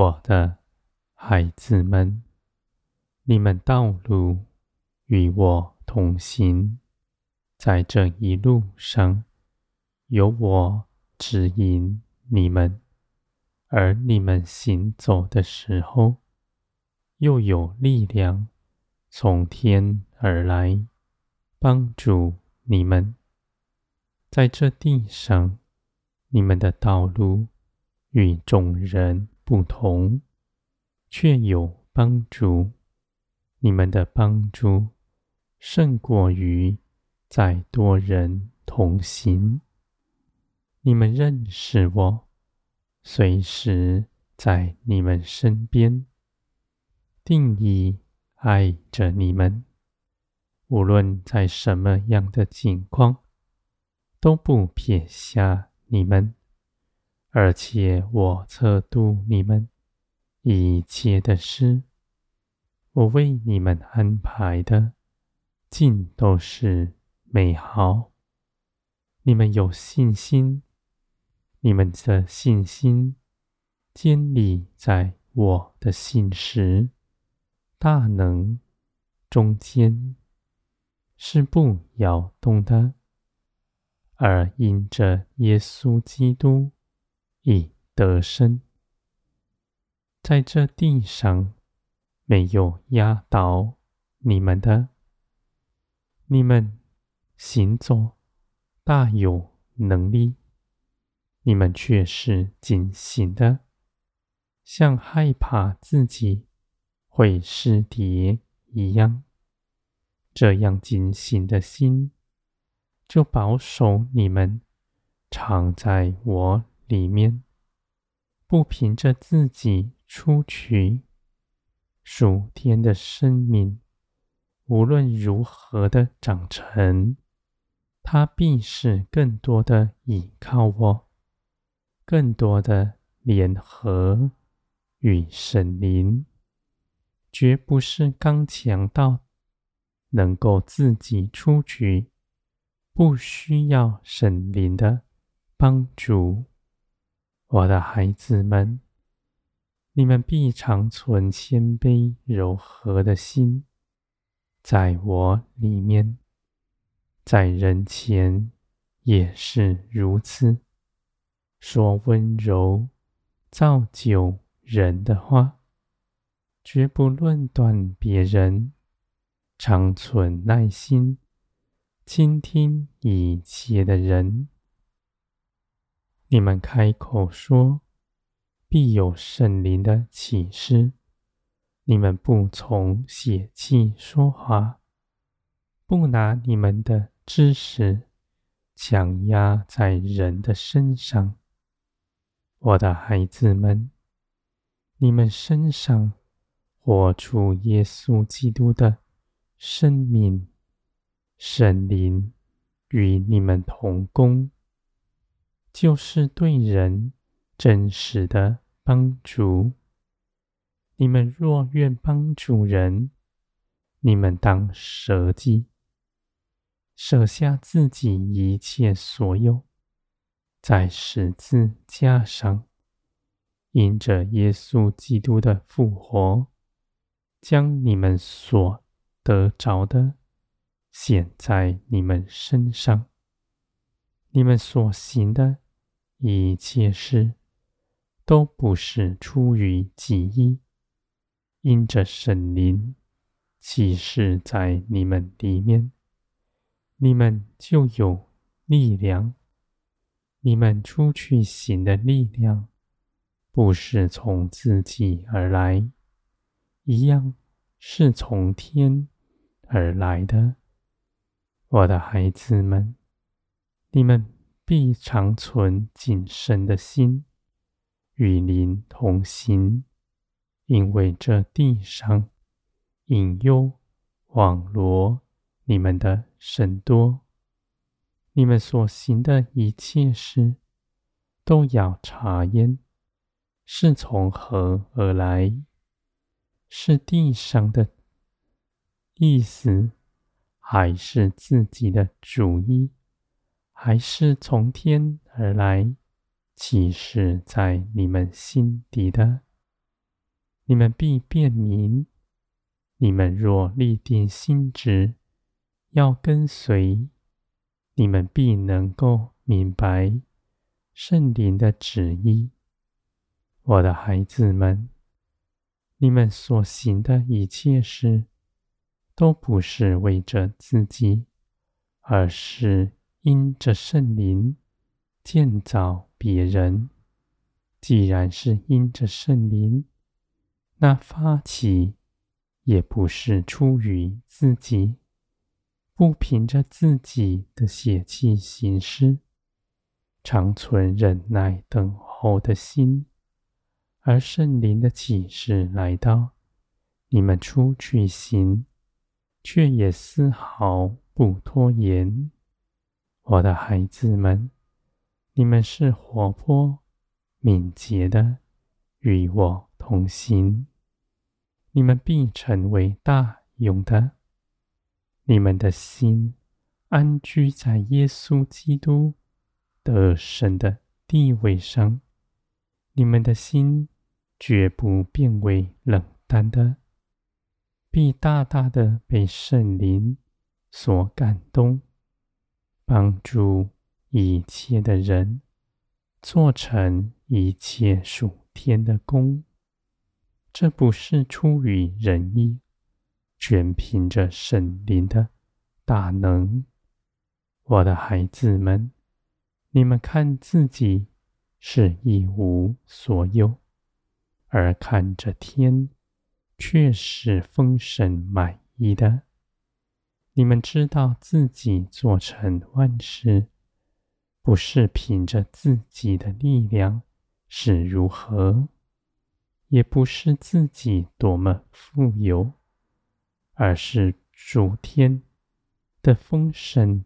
我的孩子们，你们道路与我同行，在这一路上有我指引你们，而你们行走的时候，又有力量从天而来，帮助你们。在这地上，你们的道路与众人不同，却有帮助。你们的帮助胜过于在多人同行。你们认识我，随时在你们身边，定义爱着你们，无论在什么样的境况。都不撇下你们，而且我测度你们一切的事，我为你们安排的尽都是美好。你们有信心，你们的信心坚立在我的信实大能中间，是不摇动的。而因着耶稣基督已得生，在这地上没有压倒你们的。你们行走大有能力，你们却是警醒的，像害怕自己会失跌一样。这样警醒的心。就保守你们，常在我里面，不凭着自己出取属天的生命，无论如何的长成，他必是更多的倚靠我，更多的联合与神灵，绝不是刚强到能够自己出局。不需要神灵的帮助，我的孩子们，你们必常存谦卑柔和的心，在我里面，在人前也是如此，说温柔造就人的话，绝不论断别人，常存耐心。倾听一切的人，你们开口说，必有圣灵的启示。你们不从血气说话，不拿你们的知识强压在人的身上。我的孩子们，你们身上活出耶稣基督的生命。圣灵与你们同工，就是对人真实的帮助。你们若愿帮助人，你们当舍己，舍下自己一切所有，在十字架上，因着耶稣基督的复活，将你们所得着的。显在你们身上，你们所行的一切事，都不是出于己意，因着神灵启示在你们里面，你们就有力量。你们出去行的力量，不是从自己而来，一样是从天而来的。我的孩子们，你们必常存谨慎的心，与灵同行，因为这地上引诱网罗你们的甚多。你们所行的一切事，都要查验，是从何而来？是地上的意思。还是自己的主意，还是从天而来，启示在你们心底的？你们必辨明。你们若立定心志，要跟随，你们必能够明白圣灵的旨意。我的孩子们，你们所行的一切事，都不是为着自己，而是因着圣灵建造别人。既然是因着圣灵，那发起。也不是出于自己，不凭着自己的血气行事，常存忍耐等候的心，而圣灵的启示来到，你们出去行，却也丝毫不拖延。我的孩子们，你们是活泼敏捷的，与我同行。你们必成为大勇的。你们的心安居在耶稣基督的神的地位上，你们的心绝不变为冷淡的，必大大的被圣灵所感动，帮助一切的人做成一切属天的功。这不是出于人意，全凭着神灵的大能。我的孩子们，你们看自己是一无所有，而看着天，却是丰盛满意的。你们知道自己做成万事，不是凭着自己的力量是如何。也不是自己多么富有，而是主天的丰盛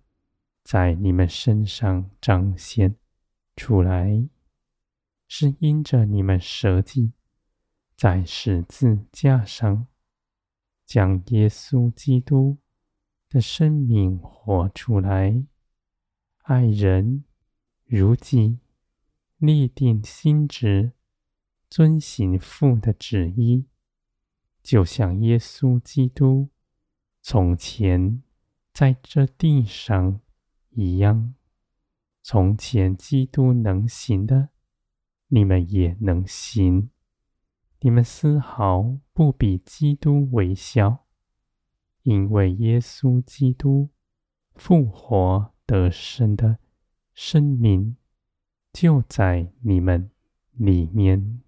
在你们身上彰显出来，是因着你们舍己在十字架上，将耶稣基督的生命活出来，爱人如己，立定心志。遵行父的旨意，就像耶稣基督从前在这地上一样。从前基督能行的，你们也能行。你们丝毫不比基督微小，因为耶稣基督复活得胜的生命就在你们里面。